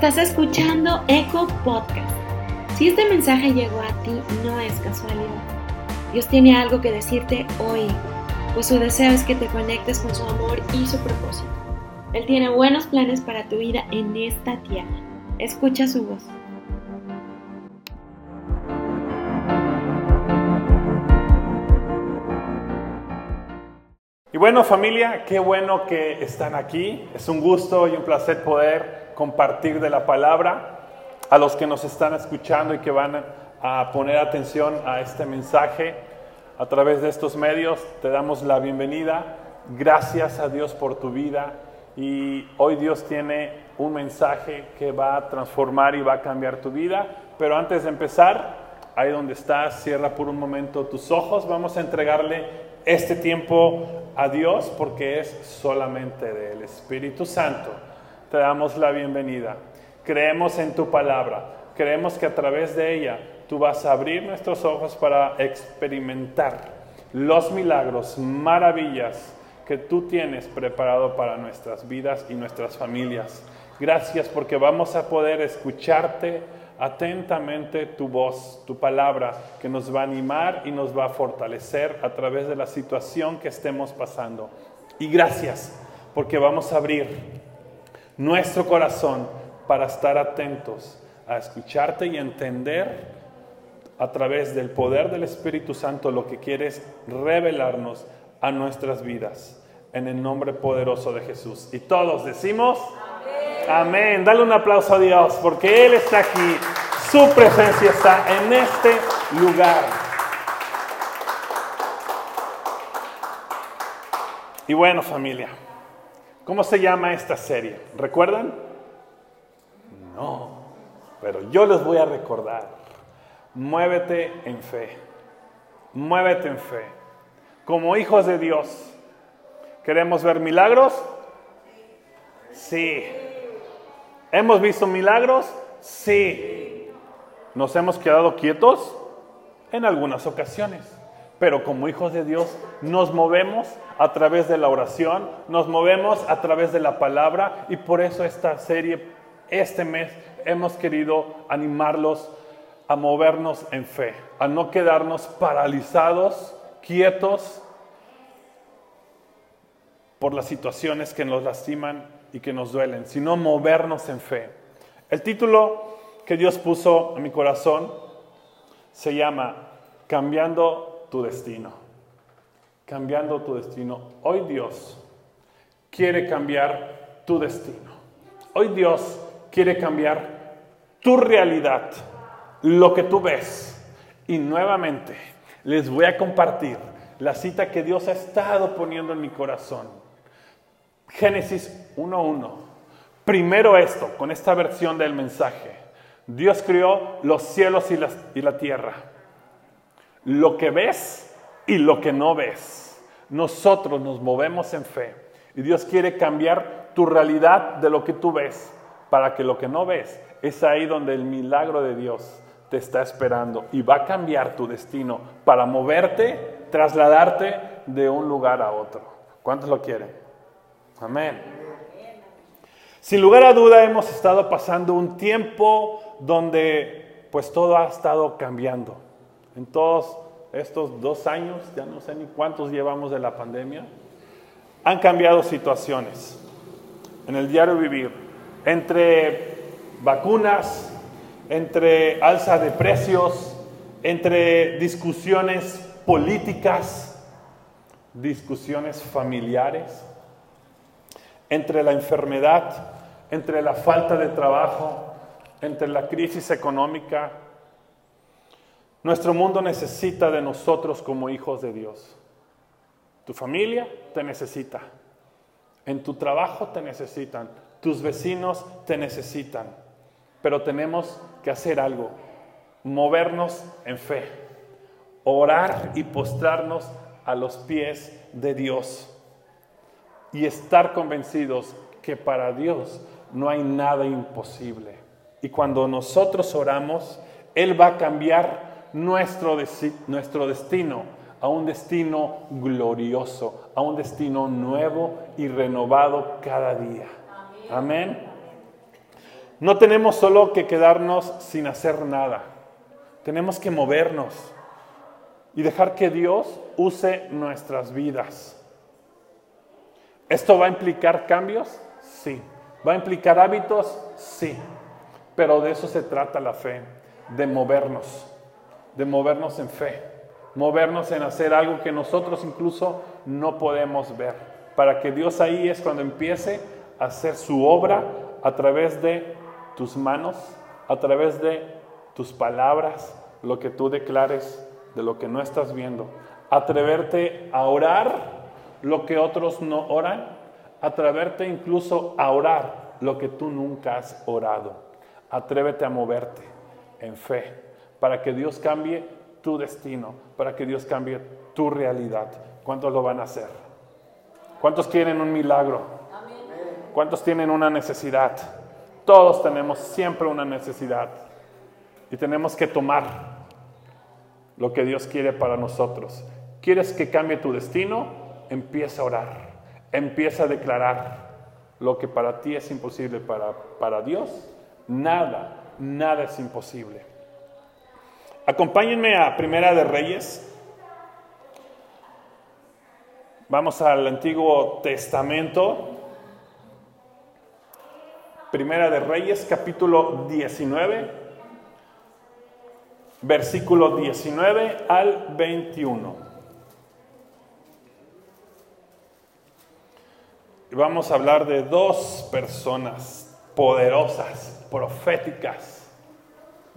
Estás escuchando Eco Podcast. Si este mensaje llegó a ti, no es casualidad. Dios tiene algo que decirte hoy, pues su deseo es que te conectes con su amor y su propósito. Él tiene buenos planes para tu vida en esta tierra. Escucha su voz. Y bueno familia, qué bueno que están aquí. Es un gusto y un placer poder compartir de la palabra. A los que nos están escuchando y que van a poner atención a este mensaje a través de estos medios, te damos la bienvenida. Gracias a Dios por tu vida. Y hoy Dios tiene un mensaje que va a transformar y va a cambiar tu vida. Pero antes de empezar, ahí donde estás, cierra por un momento tus ojos. Vamos a entregarle este tiempo a Dios porque es solamente del Espíritu Santo. Te damos la bienvenida. Creemos en tu palabra. Creemos que a través de ella tú vas a abrir nuestros ojos para experimentar los milagros, maravillas que tú tienes preparado para nuestras vidas y nuestras familias. Gracias porque vamos a poder escucharte atentamente tu voz, tu palabra, que nos va a animar y nos va a fortalecer a través de la situación que estemos pasando. Y gracias porque vamos a abrir nuestro corazón para estar atentos a escucharte y entender a través del poder del Espíritu Santo lo que quieres revelarnos a nuestras vidas. En el nombre poderoso de Jesús. Y todos decimos, Amén. Dale un aplauso a Dios porque Él está aquí. Su presencia está en este lugar. Y bueno, familia, ¿cómo se llama esta serie? ¿Recuerdan? No, pero yo les voy a recordar. Muévete en fe. Muévete en fe. Como hijos de Dios, ¿queremos ver milagros? Sí. ¿Hemos visto milagros? Sí. ¿Nos hemos quedado quietos? En algunas ocasiones. Pero como hijos de Dios nos movemos a través de la oración, nos movemos a través de la palabra y por eso esta serie, este mes, hemos querido animarlos a movernos en fe, a no quedarnos paralizados, quietos por las situaciones que nos lastiman y que nos duelen, sino movernos en fe. El título que Dios puso en mi corazón se llama Cambiando tu destino. Cambiando tu destino. Hoy Dios quiere cambiar tu destino. Hoy Dios quiere cambiar tu realidad, lo que tú ves. Y nuevamente les voy a compartir la cita que Dios ha estado poniendo en mi corazón. Génesis 1.1. Primero esto, con esta versión del mensaje. Dios creó los cielos y la, y la tierra. Lo que ves y lo que no ves. Nosotros nos movemos en fe. Y Dios quiere cambiar tu realidad de lo que tú ves para que lo que no ves es ahí donde el milagro de Dios te está esperando y va a cambiar tu destino para moverte, trasladarte de un lugar a otro. ¿Cuántos lo quieren? Amén. Sin lugar a duda hemos estado pasando un tiempo donde pues todo ha estado cambiando. En todos estos dos años, ya no sé ni cuántos llevamos de la pandemia, han cambiado situaciones en el diario vivir, entre vacunas, entre alza de precios, entre discusiones políticas, discusiones familiares, entre la enfermedad, entre la falta de trabajo, entre la crisis económica. Nuestro mundo necesita de nosotros como hijos de Dios. Tu familia te necesita. En tu trabajo te necesitan. Tus vecinos te necesitan. Pero tenemos que hacer algo. Movernos en fe. Orar y postrarnos a los pies de Dios y estar convencidos que para Dios no hay nada imposible. Y cuando nosotros oramos, Él va a cambiar nuestro, nuestro destino a un destino glorioso, a un destino nuevo y renovado cada día. Amén. No tenemos solo que quedarnos sin hacer nada. Tenemos que movernos y dejar que Dios use nuestras vidas. ¿Esto va a implicar cambios? Sí. ¿Va a implicar hábitos? Sí. Pero de eso se trata la fe, de movernos, de movernos en fe, movernos en hacer algo que nosotros incluso no podemos ver, para que Dios ahí es cuando empiece a hacer su obra a través de tus manos, a través de tus palabras, lo que tú declares de lo que no estás viendo. Atreverte a orar lo que otros no oran. Atreverte incluso a orar lo que tú nunca has orado. Atrévete a moverte en fe para que Dios cambie tu destino, para que Dios cambie tu realidad. ¿Cuántos lo van a hacer? ¿Cuántos quieren un milagro? ¿Cuántos tienen una necesidad? Todos tenemos siempre una necesidad y tenemos que tomar lo que Dios quiere para nosotros. ¿Quieres que cambie tu destino? Empieza a orar, empieza a declarar lo que para ti es imposible, para, para Dios, nada, nada es imposible. Acompáñenme a Primera de Reyes. Vamos al Antiguo Testamento. Primera de Reyes, capítulo 19, versículo 19 al 21. Y vamos a hablar de dos personas poderosas, proféticas,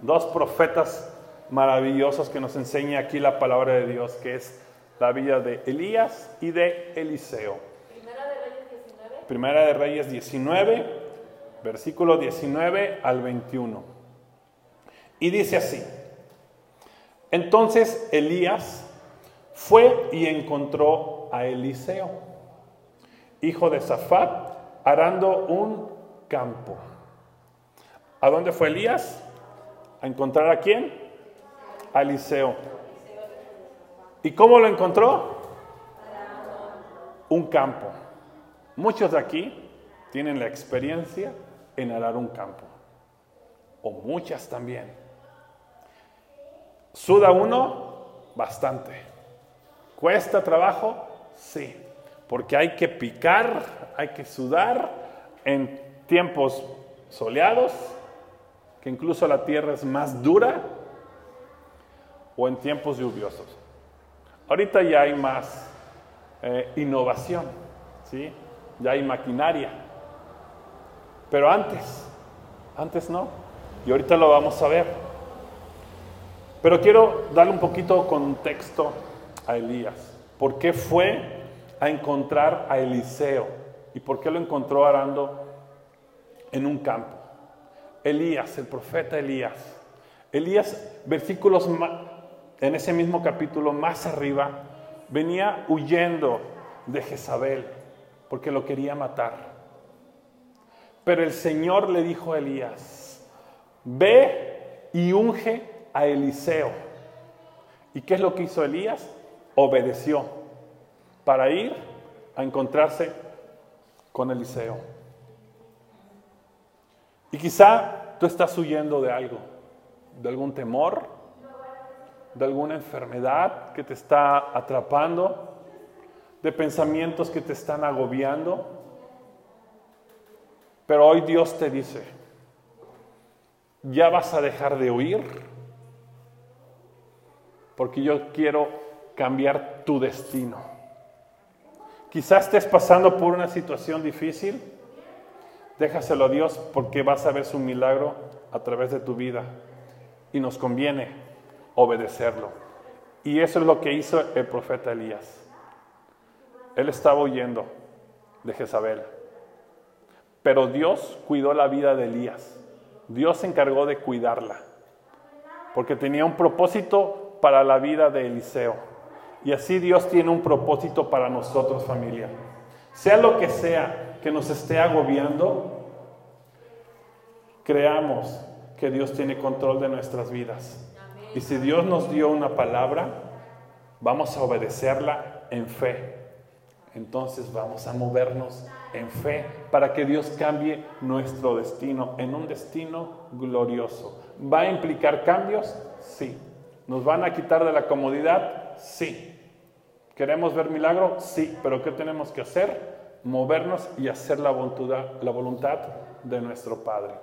dos profetas maravillosos que nos enseña aquí la palabra de Dios, que es la vida de Elías y de Eliseo. Primera de Reyes 19. Primera de Reyes 19, versículo 19 al 21. Y dice así, entonces Elías fue y encontró a Eliseo, hijo de Safat, arando un campo. ¿A dónde fue Elías? ¿A encontrar a quién? A Eliseo. ¿Y cómo lo encontró? Un campo. Muchos de aquí tienen la experiencia en arar un campo. O muchas también. ¿Suda uno? Bastante. ¿Cuesta trabajo? Sí. Porque hay que picar, hay que sudar en tiempos soleados, que incluso la tierra es más dura, o en tiempos lluviosos. Ahorita ya hay más eh, innovación, ¿sí? ya hay maquinaria. Pero antes, antes no. Y ahorita lo vamos a ver. Pero quiero darle un poquito contexto a Elías. ¿Por qué fue a encontrar a Eliseo? ¿Y por qué lo encontró arando en un campo? Elías, el profeta Elías. Elías, versículos en ese mismo capítulo más arriba, venía huyendo de Jezabel porque lo quería matar. Pero el Señor le dijo a Elías, ve y unge a Eliseo. ¿Y qué es lo que hizo Elías? Obedeció para ir a encontrarse con Eliseo. Y quizá tú estás huyendo de algo, de algún temor, de alguna enfermedad que te está atrapando, de pensamientos que te están agobiando. Pero hoy Dios te dice, ya vas a dejar de huir, porque yo quiero cambiar tu destino. Quizás estés pasando por una situación difícil, déjaselo a Dios porque vas a ver su milagro a través de tu vida y nos conviene obedecerlo. Y eso es lo que hizo el profeta Elías. Él estaba huyendo de Jezabel. Pero Dios cuidó la vida de Elías. Dios se encargó de cuidarla. Porque tenía un propósito para la vida de Eliseo. Y así Dios tiene un propósito para nosotros familia. Sea lo que sea que nos esté agobiando, creamos que Dios tiene control de nuestras vidas. Y si Dios nos dio una palabra, vamos a obedecerla en fe. Entonces vamos a movernos en fe, para que Dios cambie nuestro destino en un destino glorioso. ¿Va a implicar cambios? Sí. ¿Nos van a quitar de la comodidad? Sí. ¿Queremos ver milagro? Sí. ¿Pero qué tenemos que hacer? Movernos y hacer la voluntad, la voluntad de nuestro Padre.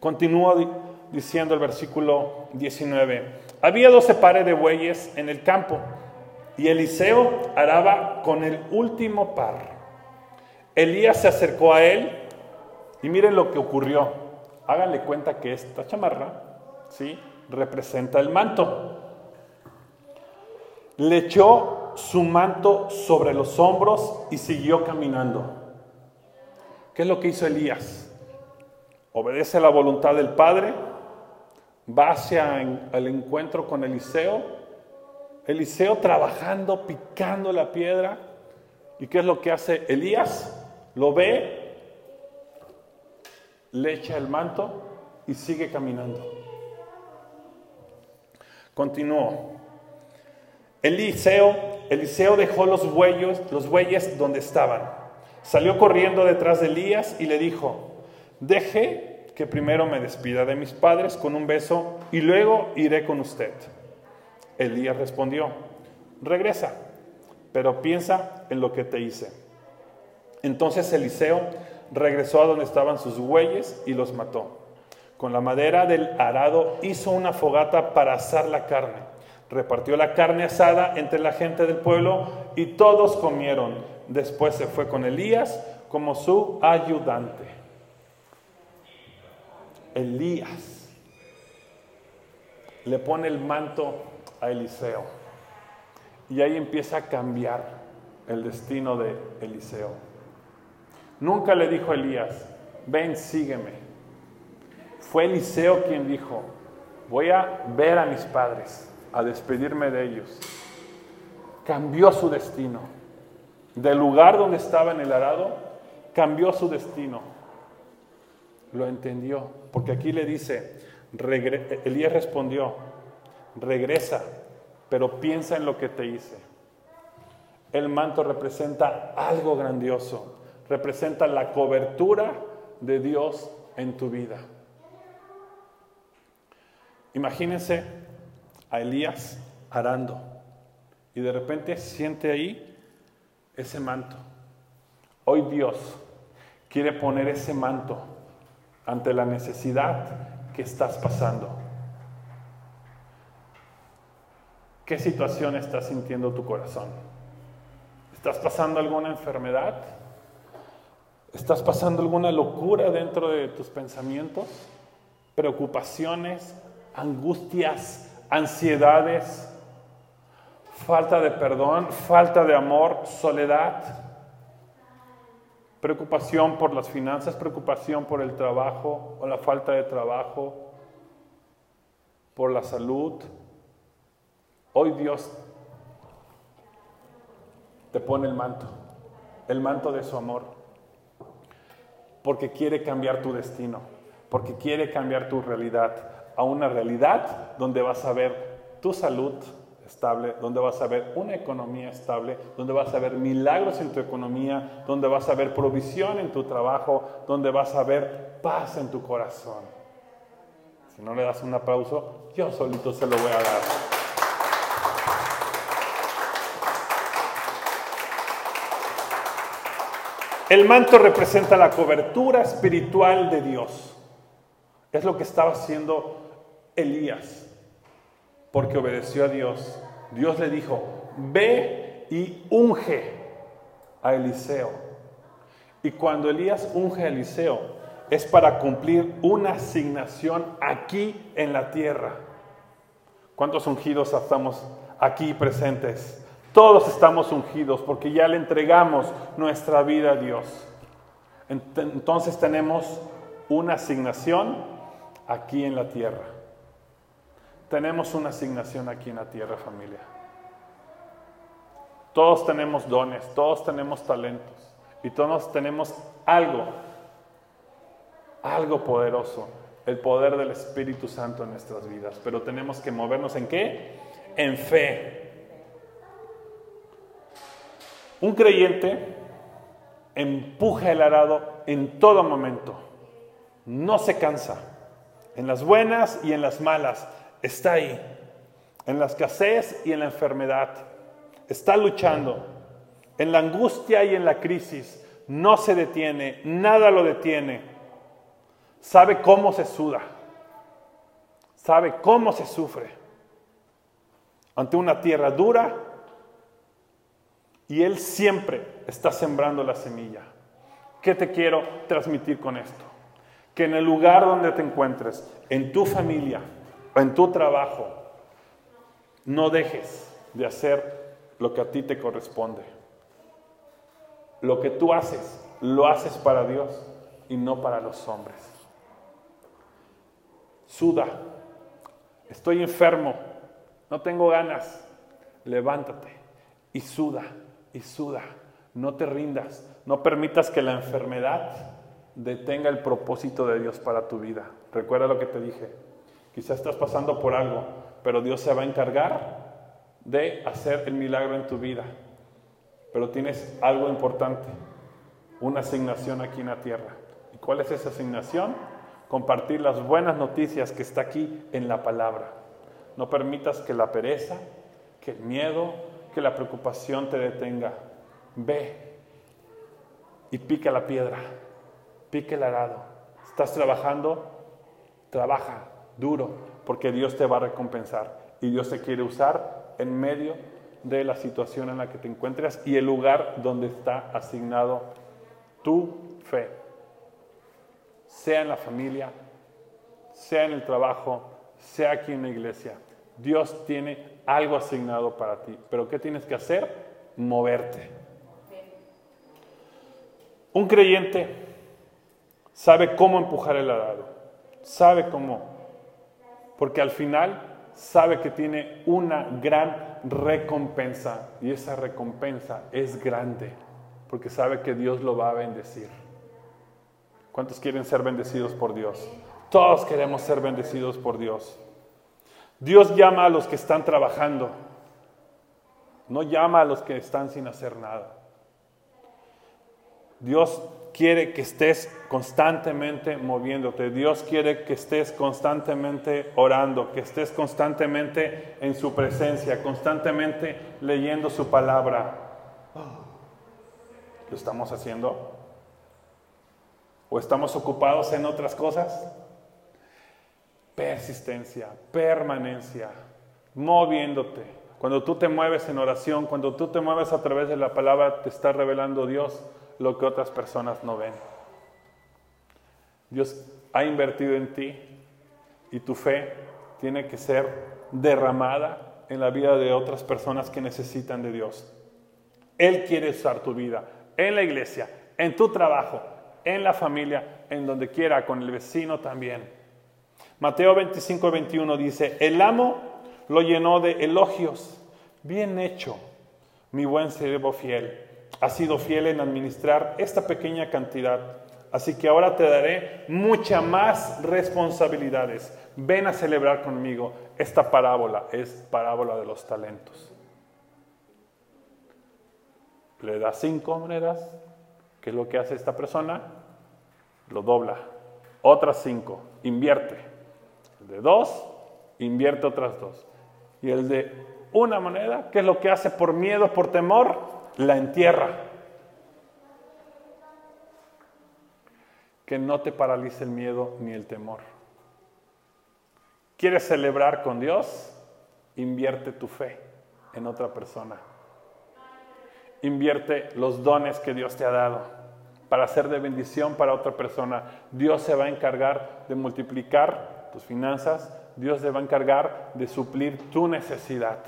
Continúa diciendo el versículo 19. Había doce pares de bueyes en el campo y Eliseo araba con el último par. Elías se acercó a él y miren lo que ocurrió. Háganle cuenta que esta chamarra, ¿sí? Representa el manto. Le echó su manto sobre los hombros y siguió caminando. ¿Qué es lo que hizo Elías? Obedece la voluntad del Padre, va hacia el encuentro con Eliseo, Eliseo trabajando, picando la piedra. ¿Y qué es lo que hace Elías? Lo ve, le echa el manto y sigue caminando. Continuó. Eliseo, Eliseo dejó los bueyes, los bueyes donde estaban. Salió corriendo detrás de Elías y le dijo, deje que primero me despida de mis padres con un beso y luego iré con usted. Elías respondió, regresa, pero piensa en lo que te hice. Entonces Eliseo regresó a donde estaban sus bueyes y los mató. Con la madera del arado hizo una fogata para asar la carne. Repartió la carne asada entre la gente del pueblo y todos comieron. Después se fue con Elías como su ayudante. Elías le pone el manto a Eliseo y ahí empieza a cambiar el destino de Eliseo. Nunca le dijo a Elías, ven, sígueme. Fue Eliseo quien dijo, voy a ver a mis padres, a despedirme de ellos. Cambió su destino. Del lugar donde estaba en el arado, cambió su destino. Lo entendió, porque aquí le dice, Elías respondió, regresa, pero piensa en lo que te hice. El manto representa algo grandioso representa la cobertura de Dios en tu vida. Imagínense a Elías arando y de repente siente ahí ese manto. Hoy Dios quiere poner ese manto ante la necesidad que estás pasando. ¿Qué situación estás sintiendo tu corazón? ¿Estás pasando alguna enfermedad? ¿Estás pasando alguna locura dentro de tus pensamientos? ¿Preocupaciones? ¿Angustias? ¿Ansiedades? ¿Falta de perdón? ¿Falta de amor? ¿Soledad? ¿Preocupación por las finanzas? ¿Preocupación por el trabajo o la falta de trabajo? ¿Por la salud? Hoy Dios te pone el manto, el manto de su amor porque quiere cambiar tu destino, porque quiere cambiar tu realidad a una realidad donde vas a ver tu salud estable, donde vas a ver una economía estable, donde vas a ver milagros en tu economía, donde vas a ver provisión en tu trabajo, donde vas a ver paz en tu corazón. Si no le das un aplauso, yo solito se lo voy a dar. El manto representa la cobertura espiritual de Dios. Es lo que estaba haciendo Elías, porque obedeció a Dios. Dios le dijo, ve y unge a Eliseo. Y cuando Elías unge a Eliseo, es para cumplir una asignación aquí en la tierra. ¿Cuántos ungidos estamos aquí presentes? Todos estamos ungidos porque ya le entregamos nuestra vida a Dios. Entonces tenemos una asignación aquí en la tierra. Tenemos una asignación aquí en la tierra, familia. Todos tenemos dones, todos tenemos talentos y todos tenemos algo, algo poderoso, el poder del Espíritu Santo en nuestras vidas. Pero tenemos que movernos en qué? En fe. Un creyente empuja el arado en todo momento. No se cansa. En las buenas y en las malas está ahí. En la escasez y en la enfermedad. Está luchando. En la angustia y en la crisis. No se detiene. Nada lo detiene. Sabe cómo se suda. Sabe cómo se sufre. Ante una tierra dura. Y Él siempre está sembrando la semilla. ¿Qué te quiero transmitir con esto? Que en el lugar donde te encuentres, en tu familia en tu trabajo, no dejes de hacer lo que a ti te corresponde. Lo que tú haces, lo haces para Dios y no para los hombres. Suda. Estoy enfermo. No tengo ganas. Levántate y suda y suda. No te rindas. No permitas que la enfermedad detenga el propósito de Dios para tu vida. Recuerda lo que te dije. Quizás estás pasando por algo, pero Dios se va a encargar de hacer el milagro en tu vida. Pero tienes algo importante, una asignación aquí en la tierra. ¿Y cuál es esa asignación? Compartir las buenas noticias que está aquí en la palabra. No permitas que la pereza, que el miedo, que la preocupación te detenga. Ve y pica la piedra, pica el arado. ¿Estás trabajando? Trabaja duro, porque Dios te va a recompensar y Dios te quiere usar en medio de la situación en la que te encuentras y el lugar donde está asignado tu fe. Sea en la familia, sea en el trabajo, sea aquí en la iglesia. Dios tiene algo asignado para ti. Pero ¿qué tienes que hacer? Moverte. Un creyente sabe cómo empujar el arado, sabe cómo, porque al final sabe que tiene una gran recompensa y esa recompensa es grande, porque sabe que Dios lo va a bendecir. ¿Cuántos quieren ser bendecidos por Dios? Todos queremos ser bendecidos por Dios. Dios llama a los que están trabajando, no llama a los que están sin hacer nada. Dios quiere que estés constantemente moviéndote. Dios quiere que estés constantemente orando, que estés constantemente en su presencia, constantemente leyendo su palabra. ¿Lo estamos haciendo? ¿O estamos ocupados en otras cosas? Persistencia, permanencia, moviéndote. Cuando tú te mueves en oración, cuando tú te mueves a través de la palabra, te está revelando Dios lo que otras personas no ven. Dios ha invertido en ti y tu fe tiene que ser derramada en la vida de otras personas que necesitan de Dios. Él quiere usar tu vida en la iglesia, en tu trabajo, en la familia, en donde quiera, con el vecino también. Mateo 25, 21 dice, el amo lo llenó de elogios. Bien hecho, mi buen siervo fiel. Has sido fiel en administrar esta pequeña cantidad. Así que ahora te daré muchas más responsabilidades. Ven a celebrar conmigo. Esta parábola es parábola de los talentos. Le da cinco monedas. ¿Qué es lo que hace esta persona? Lo dobla. Otras cinco. Invierte de dos, invierte otras dos. Y el de una moneda, ¿qué es lo que hace por miedo, por temor? La entierra. Que no te paralice el miedo ni el temor. ¿Quieres celebrar con Dios? Invierte tu fe en otra persona. Invierte los dones que Dios te ha dado para ser de bendición para otra persona. Dios se va a encargar de multiplicar tus finanzas, Dios se va a encargar de suplir tu necesidad.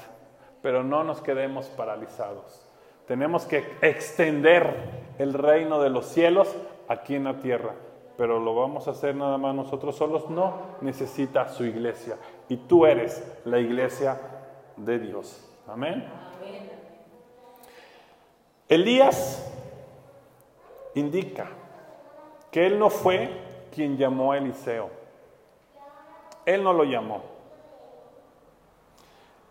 Pero no nos quedemos paralizados. Tenemos que extender el reino de los cielos aquí en la tierra. Pero lo vamos a hacer nada más nosotros solos. No, necesita su iglesia. Y tú eres la iglesia de Dios. Amén. Elías indica que él no fue quien llamó a Eliseo. Él no lo llamó.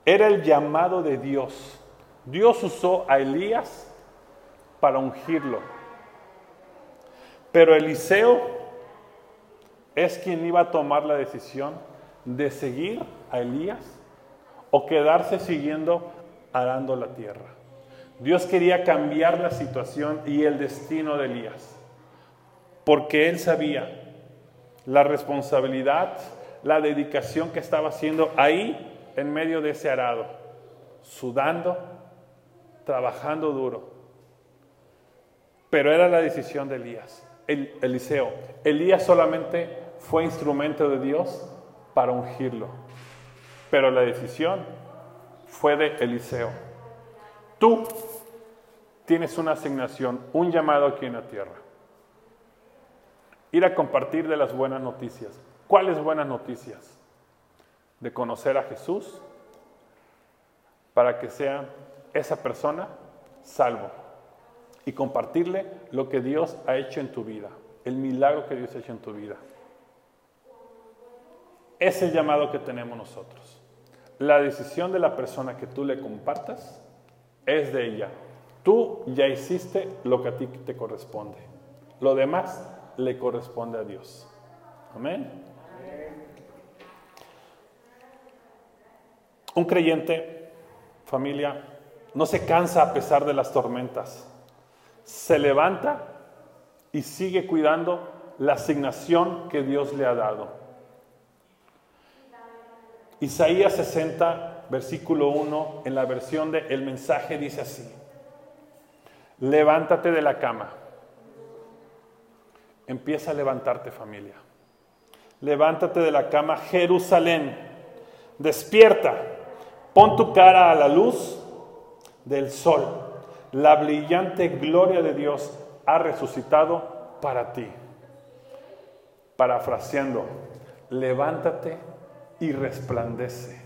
Era el llamado de Dios. Dios usó a Elías para ungirlo. Pero Eliseo es quien iba a tomar la decisión de seguir a Elías o quedarse siguiendo arando la tierra. Dios quería cambiar la situación y el destino de Elías, porque él sabía la responsabilidad, la dedicación que estaba haciendo ahí en medio de ese arado, sudando, trabajando duro. Pero era la decisión de Elías, Eliseo. Elías solamente fue instrumento de Dios para ungirlo. Pero la decisión fue de Eliseo. Tú tienes una asignación, un llamado aquí en la tierra. Ir a compartir de las buenas noticias. ¿Cuáles buenas noticias? De conocer a Jesús para que sea esa persona salvo y compartirle lo que Dios ha hecho en tu vida, el milagro que Dios ha hecho en tu vida. Es el llamado que tenemos nosotros. La decisión de la persona que tú le compartas es de ella. Tú ya hiciste lo que a ti te corresponde. Lo demás le corresponde a Dios. Amén. Un creyente, familia, no se cansa a pesar de las tormentas. Se levanta y sigue cuidando la asignación que Dios le ha dado. Isaías 60, versículo 1, en la versión de El mensaje dice así, levántate de la cama, empieza a levantarte familia, levántate de la cama Jerusalén, despierta, pon tu cara a la luz del sol, la brillante gloria de Dios ha resucitado para ti. Parafraseando, levántate y resplandece,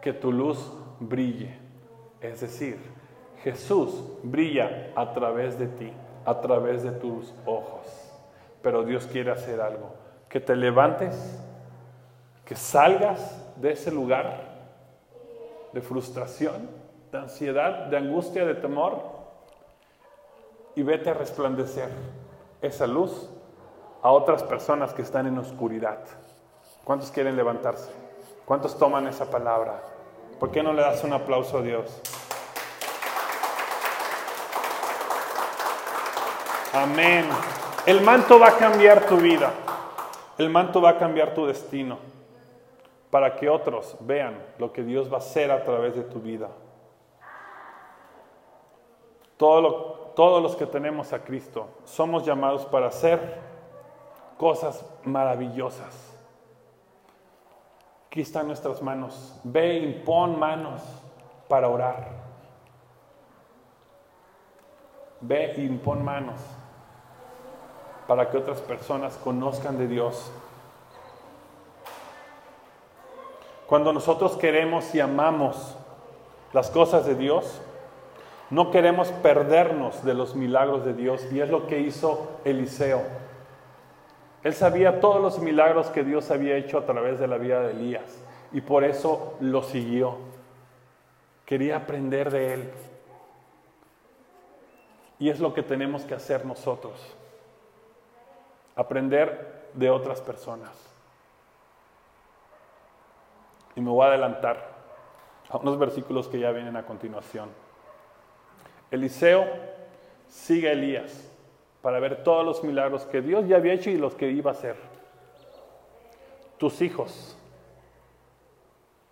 que tu luz brille. Es decir, Jesús brilla a través de ti, a través de tus ojos. Pero Dios quiere hacer algo, que te levantes, que salgas de ese lugar de frustración, de ansiedad, de angustia, de temor, y vete a resplandecer esa luz a otras personas que están en oscuridad. ¿Cuántos quieren levantarse? ¿Cuántos toman esa palabra? ¿Por qué no le das un aplauso a Dios? Amén. El manto va a cambiar tu vida. El manto va a cambiar tu destino para que otros vean lo que Dios va a hacer a través de tu vida. Todos los que tenemos a Cristo somos llamados para hacer cosas maravillosas. Aquí están nuestras manos. Ve y pon manos para orar. Ve y pon manos para que otras personas conozcan de Dios. Cuando nosotros queremos y amamos las cosas de Dios, no queremos perdernos de los milagros de Dios. Y es lo que hizo Eliseo. Él sabía todos los milagros que Dios había hecho a través de la vida de Elías y por eso lo siguió. Quería aprender de él. Y es lo que tenemos que hacer nosotros. Aprender de otras personas. Y me voy a adelantar a unos versículos que ya vienen a continuación. Eliseo sigue a Elías para ver todos los milagros que Dios ya había hecho y los que iba a hacer. Tus hijos,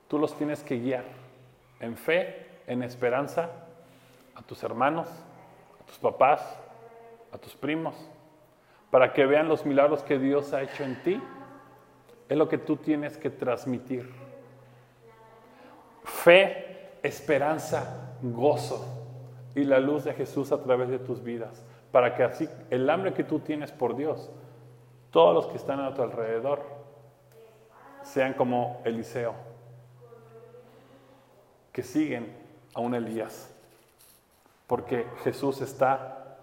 tú los tienes que guiar en fe, en esperanza, a tus hermanos, a tus papás, a tus primos, para que vean los milagros que Dios ha hecho en ti. Es lo que tú tienes que transmitir. Fe, esperanza, gozo y la luz de Jesús a través de tus vidas para que así el hambre que tú tienes por Dios, todos los que están a tu alrededor, sean como Eliseo, que siguen a un Elías, porque Jesús está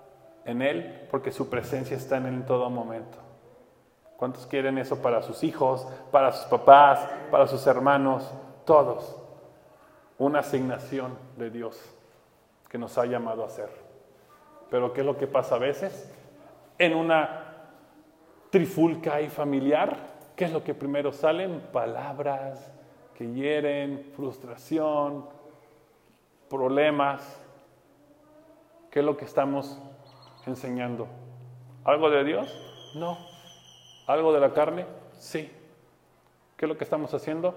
en él, porque su presencia está en él en todo momento. ¿Cuántos quieren eso para sus hijos, para sus papás, para sus hermanos? Todos. Una asignación de Dios que nos ha llamado a hacer. Pero ¿qué es lo que pasa a veces? En una trifulca y familiar, ¿qué es lo que primero salen? Palabras que hieren, frustración, problemas. ¿Qué es lo que estamos enseñando? ¿Algo de Dios? No. ¿Algo de la carne? Sí. ¿Qué es lo que estamos haciendo?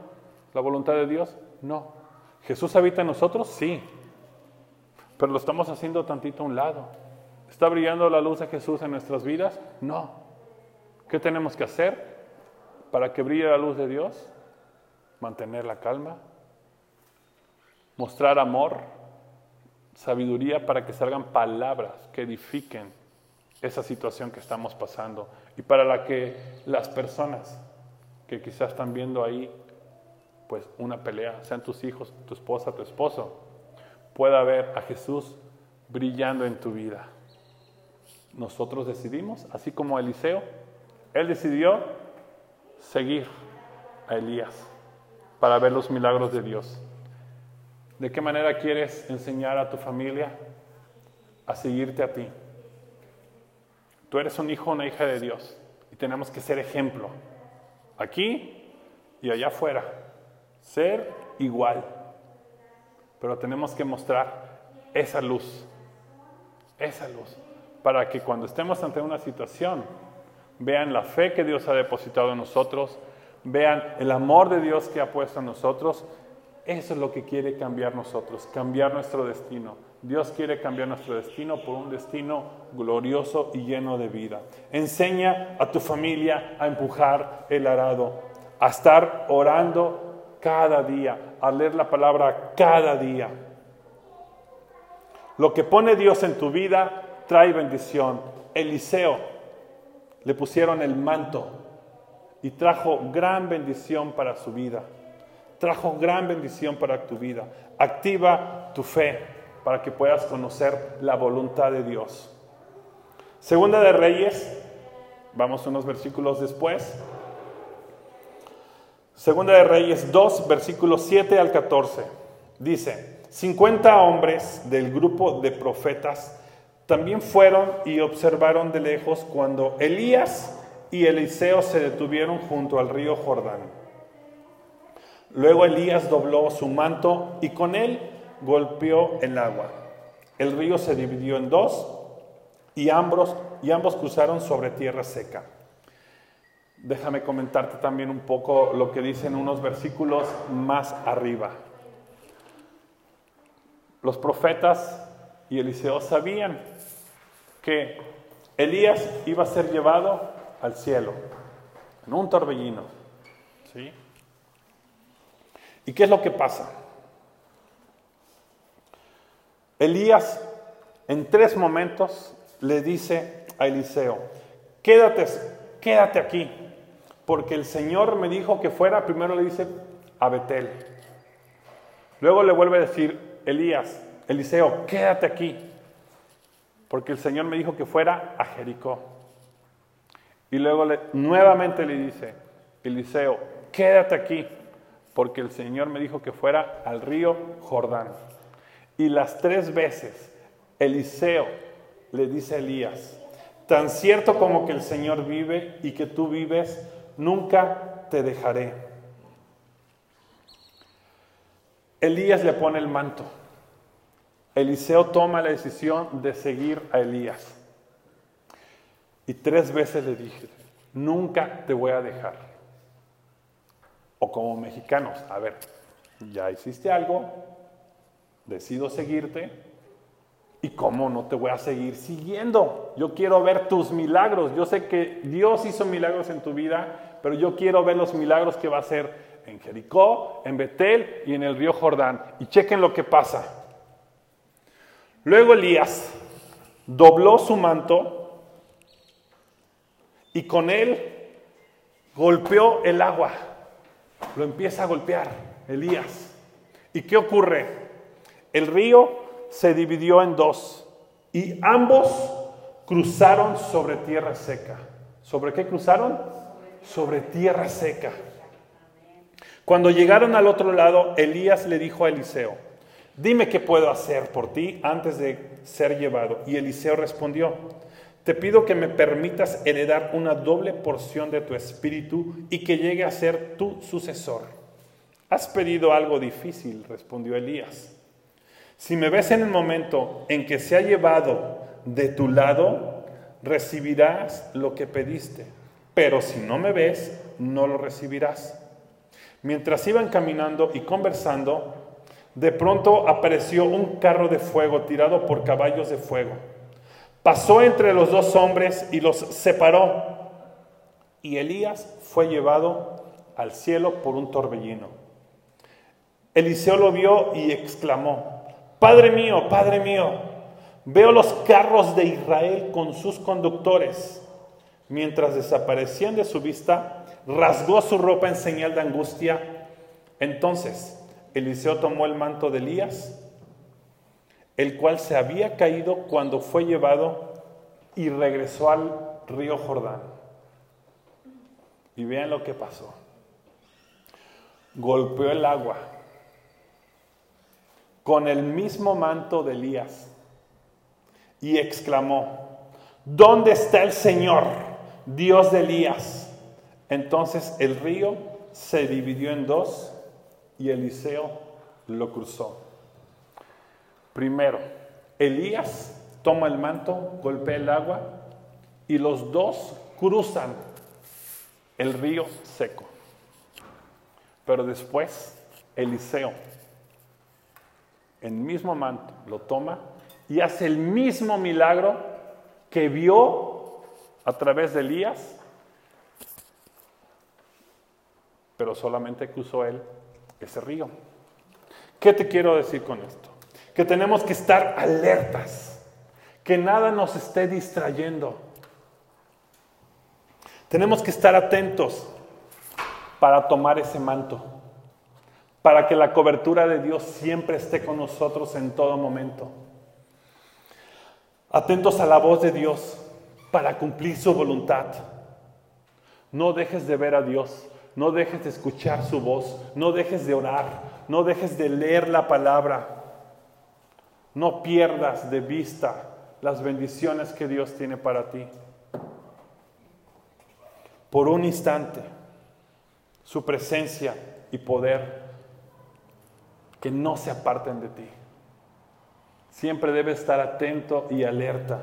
¿La voluntad de Dios? No. ¿Jesús habita en nosotros? Sí. Pero lo estamos haciendo tantito a un lado. ¿Está brillando la luz de Jesús en nuestras vidas? No. ¿Qué tenemos que hacer para que brille la luz de Dios? Mantener la calma, mostrar amor, sabiduría para que salgan palabras que edifiquen esa situación que estamos pasando y para la que las personas que quizás están viendo ahí pues una pelea, sean tus hijos, tu esposa, tu esposo, pueda ver a Jesús brillando en tu vida. Nosotros decidimos, así como Eliseo, él decidió seguir a Elías para ver los milagros de Dios. ¿De qué manera quieres enseñar a tu familia a seguirte a ti? Tú eres un hijo o una hija de Dios y tenemos que ser ejemplo, aquí y allá afuera, ser igual, pero tenemos que mostrar esa luz, esa luz, para que cuando estemos ante una situación, vean la fe que Dios ha depositado en nosotros, vean el amor de Dios que ha puesto en nosotros. Eso es lo que quiere cambiar nosotros, cambiar nuestro destino. Dios quiere cambiar nuestro destino por un destino glorioso y lleno de vida. Enseña a tu familia a empujar el arado, a estar orando cada día, a leer la palabra cada día. Lo que pone Dios en tu vida trae bendición. Eliseo le pusieron el manto y trajo gran bendición para su vida. Trajo gran bendición para tu vida. Activa tu fe para que puedas conocer la voluntad de Dios. Segunda de Reyes, vamos unos versículos después. Segunda de Reyes 2, versículos 7 al 14. Dice, 50 hombres del grupo de profetas también fueron y observaron de lejos cuando Elías y Eliseo se detuvieron junto al río Jordán. Luego Elías dobló su manto y con él golpeó el agua. El río se dividió en dos y ambos, y ambos cruzaron sobre tierra seca. Déjame comentarte también un poco lo que dicen unos versículos más arriba. Los profetas y Eliseo sabían que Elías iba a ser llevado al cielo en un torbellino. ¿Sí? ¿Y qué es lo que pasa? Elías en tres momentos le dice a Eliseo, quédate, quédate aquí, porque el Señor me dijo que fuera, primero le dice a Betel. Luego le vuelve a decir, Elías, Eliseo, quédate aquí, porque el Señor me dijo que fuera a Jericó. Y luego nuevamente le dice, Eliseo, quédate aquí, porque el Señor me dijo que fuera al río Jordán. Y las tres veces Eliseo le dice a Elías, tan cierto como que el Señor vive y que tú vives, nunca te dejaré. Elías le pone el manto. Eliseo toma la decisión de seguir a Elías. Y tres veces le dije, nunca te voy a dejar. O como mexicanos, a ver, ya hiciste algo, decido seguirte, ¿y cómo no te voy a seguir siguiendo? Yo quiero ver tus milagros. Yo sé que Dios hizo milagros en tu vida, pero yo quiero ver los milagros que va a hacer en Jericó, en Betel y en el río Jordán. Y chequen lo que pasa. Luego Elías dobló su manto y con él golpeó el agua. Lo empieza a golpear Elías. ¿Y qué ocurre? El río se dividió en dos y ambos cruzaron sobre tierra seca. ¿Sobre qué cruzaron? Sobre tierra seca. Cuando llegaron al otro lado, Elías le dijo a Eliseo, dime qué puedo hacer por ti antes de ser llevado. Y Eliseo respondió, te pido que me permitas heredar una doble porción de tu espíritu y que llegue a ser tu sucesor. Has pedido algo difícil, respondió Elías. Si me ves en el momento en que se ha llevado de tu lado, recibirás lo que pediste, pero si no me ves, no lo recibirás. Mientras iban caminando y conversando, de pronto apareció un carro de fuego tirado por caballos de fuego. Pasó entre los dos hombres y los separó. Y Elías fue llevado al cielo por un torbellino. Eliseo lo vio y exclamó, Padre mío, Padre mío, veo los carros de Israel con sus conductores. Mientras desaparecían de su vista, rasgó su ropa en señal de angustia. Entonces Eliseo tomó el manto de Elías, el cual se había caído cuando fue llevado y regresó al río Jordán. Y vean lo que pasó. Golpeó el agua con el mismo manto de Elías y exclamó, ¿dónde está el Señor, Dios de Elías? Entonces el río se dividió en dos y Eliseo lo cruzó. Primero, Elías toma el manto, golpea el agua y los dos cruzan el río seco. Pero después, Eliseo, el mismo manto, lo toma y hace el mismo milagro que vio a través de Elías, pero solamente cruzó él ese río. ¿Qué te quiero decir con esto? Que tenemos que estar alertas, que nada nos esté distrayendo. Tenemos que estar atentos para tomar ese manto, para que la cobertura de Dios siempre esté con nosotros en todo momento. Atentos a la voz de Dios para cumplir su voluntad. No dejes de ver a Dios, no dejes de escuchar su voz, no dejes de orar, no dejes de leer la palabra. No pierdas de vista las bendiciones que Dios tiene para ti. Por un instante, su presencia y poder que no se aparten de ti. Siempre debes estar atento y alerta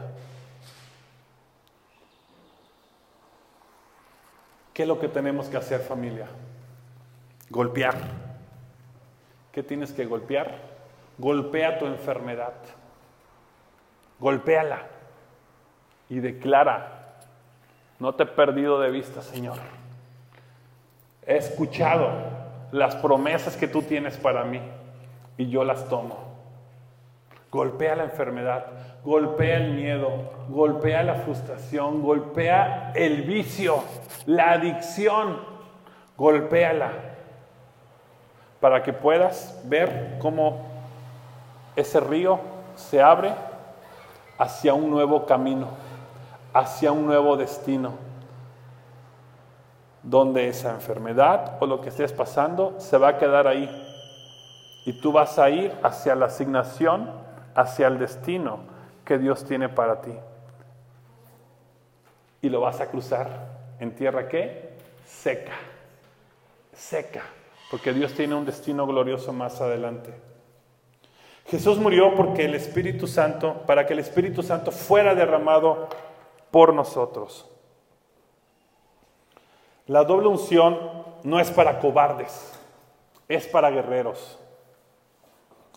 ¿Qué es lo que tenemos que hacer familia? Golpear. ¿Qué tienes que golpear? Golpea tu enfermedad. Golpéala y declara, no te he perdido de vista, Señor. He escuchado las promesas que tú tienes para mí y yo las tomo. Golpea la enfermedad, golpea el miedo, golpea la frustración, golpea el vicio, la adicción, golpéala para que puedas ver cómo ese río se abre hacia un nuevo camino, hacia un nuevo destino, donde esa enfermedad o lo que estés pasando se va a quedar ahí. Y tú vas a ir hacia la asignación, hacia el destino que Dios tiene para ti. Y lo vas a cruzar en tierra que seca, seca, porque Dios tiene un destino glorioso más adelante. Jesús murió porque el Espíritu Santo, para que el Espíritu Santo fuera derramado por nosotros. La doble unción no es para cobardes, es para guerreros.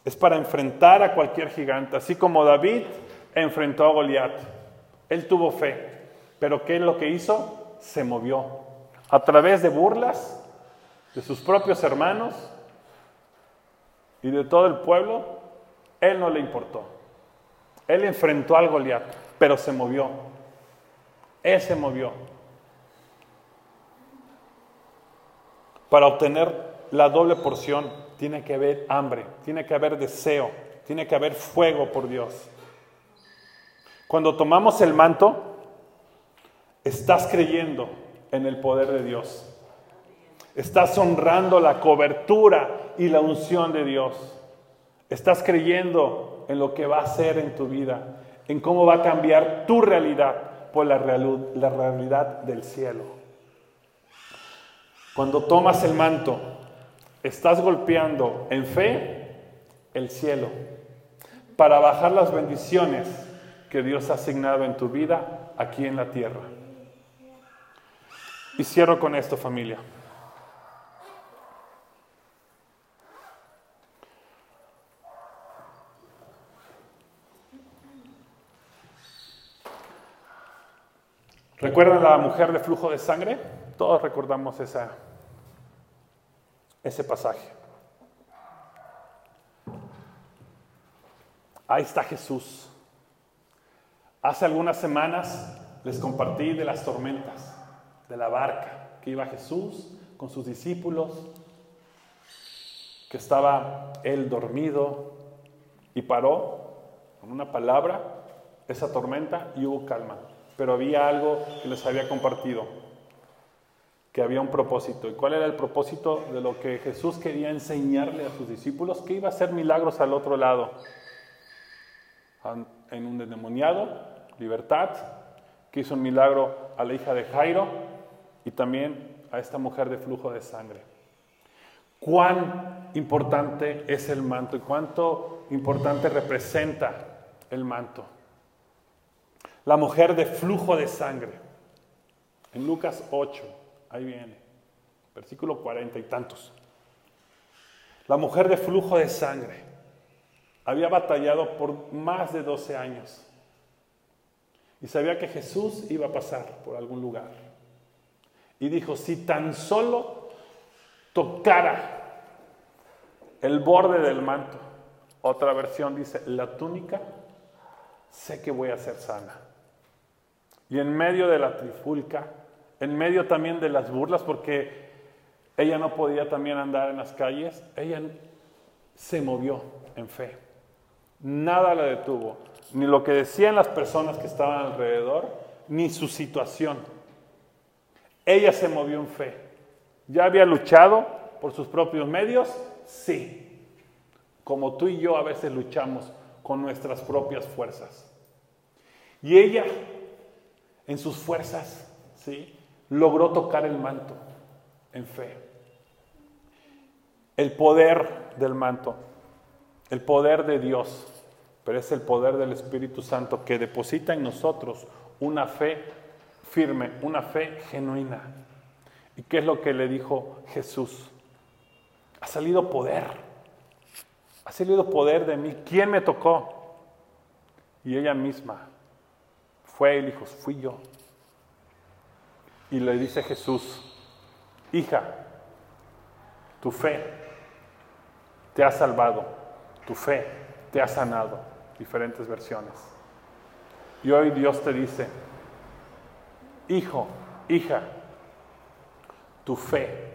Es para enfrentar a cualquier gigante, así como David enfrentó a Goliat. Él tuvo fe, pero ¿qué es lo que hizo? Se movió. A través de burlas de sus propios hermanos y de todo el pueblo, él no le importó. Él enfrentó al Goliat, pero se movió. Él se movió. Para obtener la doble porción tiene que haber hambre, tiene que haber deseo, tiene que haber fuego por Dios. Cuando tomamos el manto, estás creyendo en el poder de Dios. Estás honrando la cobertura y la unción de Dios. Estás creyendo en lo que va a hacer en tu vida, en cómo va a cambiar tu realidad, por la, la realidad del cielo. Cuando tomas el manto, estás golpeando en fe el cielo para bajar las bendiciones que Dios ha asignado en tu vida aquí en la tierra. Y cierro con esto, familia. ¿Recuerdan la mujer de flujo de sangre? Todos recordamos esa, ese pasaje. Ahí está Jesús. Hace algunas semanas les compartí de las tormentas, de la barca, que iba Jesús con sus discípulos, que estaba él dormido y paró con una palabra esa tormenta y hubo calma. Pero había algo que les había compartido, que había un propósito. ¿Y cuál era el propósito de lo que Jesús quería enseñarle a sus discípulos? Que iba a hacer milagros al otro lado. En un endemoniado, libertad, que hizo un milagro a la hija de Jairo y también a esta mujer de flujo de sangre. Cuán importante es el manto y cuánto importante representa el manto. La mujer de flujo de sangre. En Lucas 8, ahí viene, versículo 40 y tantos. La mujer de flujo de sangre había batallado por más de 12 años y sabía que Jesús iba a pasar por algún lugar. Y dijo, si tan solo tocara el borde del manto, otra versión dice, la túnica, sé que voy a ser sana. Y en medio de la trifulca, en medio también de las burlas, porque ella no podía también andar en las calles, ella se movió en fe. Nada la detuvo, ni lo que decían las personas que estaban alrededor, ni su situación. Ella se movió en fe. ¿Ya había luchado por sus propios medios? Sí. Como tú y yo a veces luchamos con nuestras propias fuerzas. Y ella, en sus fuerzas, ¿sí? Logró tocar el manto en fe. El poder del manto, el poder de Dios, pero es el poder del Espíritu Santo que deposita en nosotros una fe firme, una fe genuina. ¿Y qué es lo que le dijo Jesús? Ha salido poder. Ha salido poder de mí. ¿Quién me tocó? Y ella misma fue y dijo, fui yo. Y le dice Jesús, hija, tu fe te ha salvado, tu fe te ha sanado. Diferentes versiones. Y hoy Dios te dice, hijo, hija, tu fe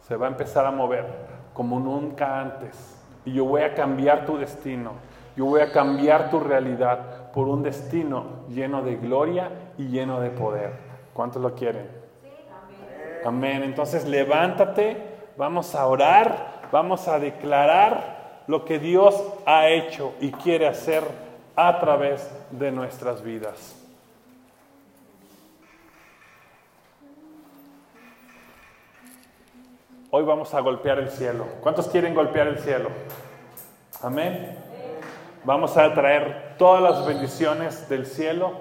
se va a empezar a mover como nunca antes. Y yo voy a cambiar tu destino. Yo voy a cambiar tu realidad por un destino lleno de gloria y lleno de poder. ¿Cuántos lo quieren? Amén. Entonces levántate, vamos a orar, vamos a declarar lo que Dios ha hecho y quiere hacer a través de nuestras vidas. Hoy vamos a golpear el cielo. ¿Cuántos quieren golpear el cielo? Amén. Vamos a traer todas las bendiciones del cielo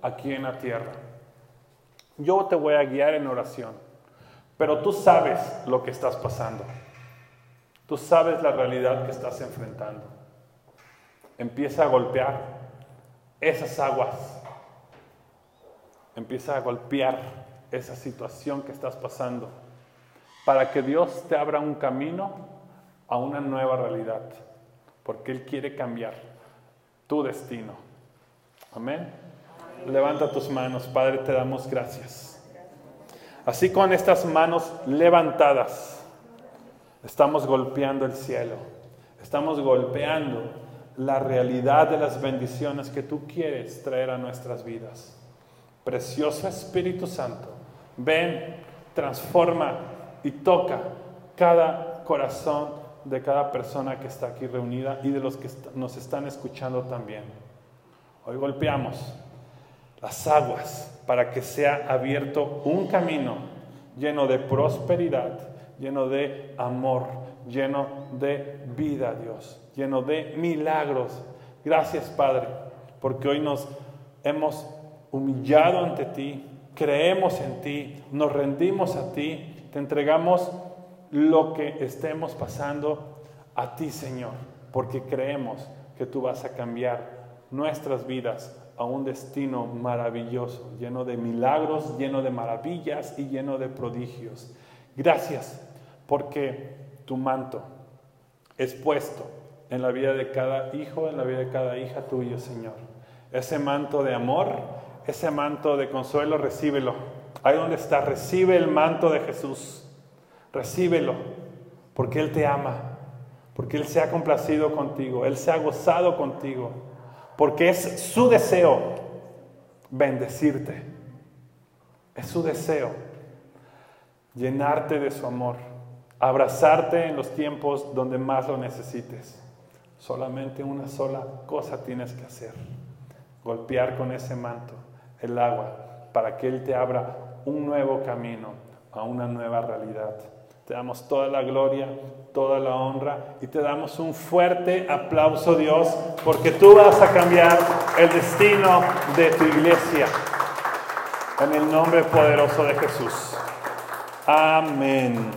aquí en la tierra. Yo te voy a guiar en oración, pero tú sabes lo que estás pasando. Tú sabes la realidad que estás enfrentando. Empieza a golpear esas aguas. Empieza a golpear esa situación que estás pasando para que Dios te abra un camino a una nueva realidad, porque Él quiere cambiar tu destino. Amén. Levanta tus manos, Padre, te damos gracias. Así con estas manos levantadas, estamos golpeando el cielo, estamos golpeando la realidad de las bendiciones que tú quieres traer a nuestras vidas. Precioso Espíritu Santo, ven, transforma y toca cada corazón de cada persona que está aquí reunida y de los que nos están escuchando también. Hoy golpeamos las aguas para que sea abierto un camino lleno de prosperidad, lleno de amor, lleno de vida, Dios, lleno de milagros. Gracias, Padre, porque hoy nos hemos humillado ante ti, creemos en ti, nos rendimos a ti, te entregamos lo que estemos pasando a ti, Señor, porque creemos que tú vas a cambiar nuestras vidas a un destino maravilloso, lleno de milagros, lleno de maravillas y lleno de prodigios. Gracias porque tu manto es puesto en la vida de cada hijo, en la vida de cada hija tuya, Señor. Ese manto de amor, ese manto de consuelo, recíbelo. Ahí donde está, recibe el manto de Jesús. Recíbelo, porque Él te ama, porque Él se ha complacido contigo, Él se ha gozado contigo, porque es su deseo bendecirte. Es su deseo llenarte de su amor, abrazarte en los tiempos donde más lo necesites. Solamente una sola cosa tienes que hacer, golpear con ese manto el agua para que Él te abra un nuevo camino a una nueva realidad. Te damos toda la gloria, toda la honra y te damos un fuerte aplauso Dios porque tú vas a cambiar el destino de tu iglesia. En el nombre poderoso de Jesús. Amén.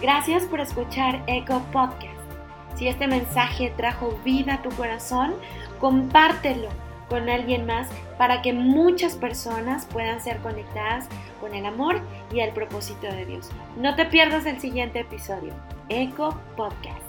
Gracias por escuchar Eco Podcast. Si este mensaje trajo vida a tu corazón, compártelo con alguien más para que muchas personas puedan ser conectadas con el amor y el propósito de Dios. No te pierdas el siguiente episodio. Eco Podcast.